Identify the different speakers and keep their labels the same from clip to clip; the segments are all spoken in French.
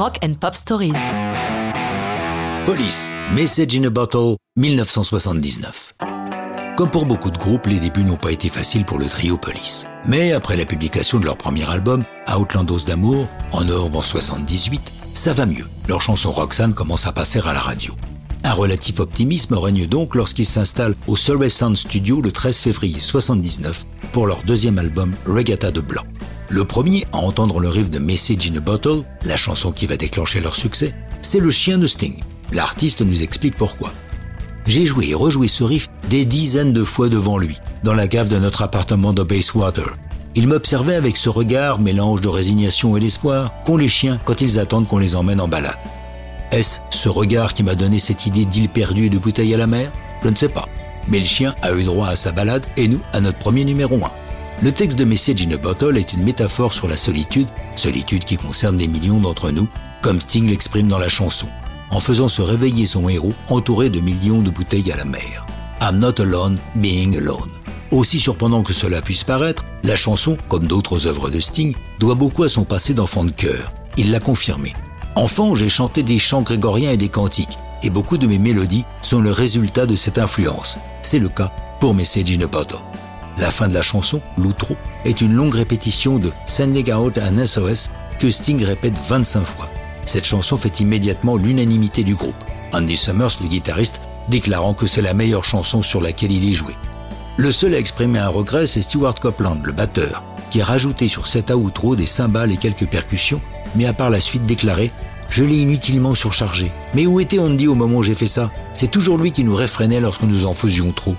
Speaker 1: Rock and Pop Stories.
Speaker 2: Police, Message in a Bottle, 1979. Comme pour beaucoup de groupes, les débuts n'ont pas été faciles pour le trio Police. Mais après la publication de leur premier album, Outlandos d'amour, en novembre 78, ça va mieux. Leur chanson Roxanne commence à passer à la radio. Un relatif optimisme règne donc lorsqu'ils s'installent au Surrey Sound Studio le 13 février 79 pour leur deuxième album Regatta de Blanc. Le premier à entendre le riff de Message in a Bottle, la chanson qui va déclencher leur succès, c'est le chien de Sting. L'artiste nous explique pourquoi. J'ai joué et rejoué ce riff des dizaines de fois devant lui, dans la cave de notre appartement de Bayswater. Il m'observait avec ce regard, mélange de résignation et d'espoir, qu'ont les chiens quand ils attendent qu'on les emmène en balade. Est-ce ce regard qui m'a donné cette idée d'île perdue et de bouteille à la mer? Je ne sais pas. Mais le chien a eu droit à sa balade et nous à notre premier numéro 1. Le texte de Message in a Bottle est une métaphore sur la solitude, solitude qui concerne des millions d'entre nous, comme Sting l'exprime dans la chanson, en faisant se réveiller son héros entouré de millions de bouteilles à la mer. I'm not alone, being alone. Aussi surprenant que cela puisse paraître, la chanson, comme d'autres œuvres de Sting, doit beaucoup à son passé d'enfant de cœur. Il l'a confirmé. Enfant, j'ai chanté des chants grégoriens et des cantiques, et beaucoup de mes mélodies sont le résultat de cette influence. C'est le cas pour Message in a Bottle. La fin de la chanson, l'outro, est une longue répétition de Sending Out an SOS que Sting répète 25 fois. Cette chanson fait immédiatement l'unanimité du groupe. Andy Summers, le guitariste, déclarant que c'est la meilleure chanson sur laquelle il est joué. Le seul à exprimer un regret, c'est Stewart Copeland, le batteur, qui a rajouté sur cet outro des cymbales et quelques percussions mais a par la suite déclaré Je l'ai inutilement surchargé. Mais où était Andy au moment où j'ai fait ça? C'est toujours lui qui nous réfrénait lorsque nous en faisions trop.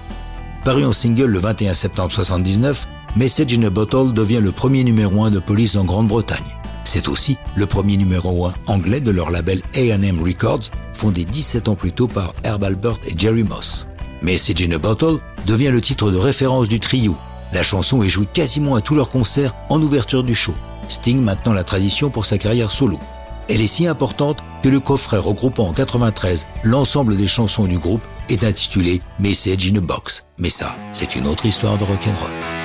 Speaker 2: Paru en single le 21 septembre 79, Message in a Bottle devient le premier numéro 1 de police en Grande-Bretagne. C'est aussi le premier numéro 1 anglais de leur label A&M Records, fondé 17 ans plus tôt par Herb Albert et Jerry Moss. Message in a Bottle devient le titre de référence du trio. La chanson est jouée quasiment à tous leurs concerts en ouverture du show. Sting maintenant la tradition pour sa carrière solo. Elle est si importante que le coffret regroupant en 93 l'ensemble des chansons du groupe est intitulé Message in a Box. Mais ça, c'est une autre histoire de rock'n'roll.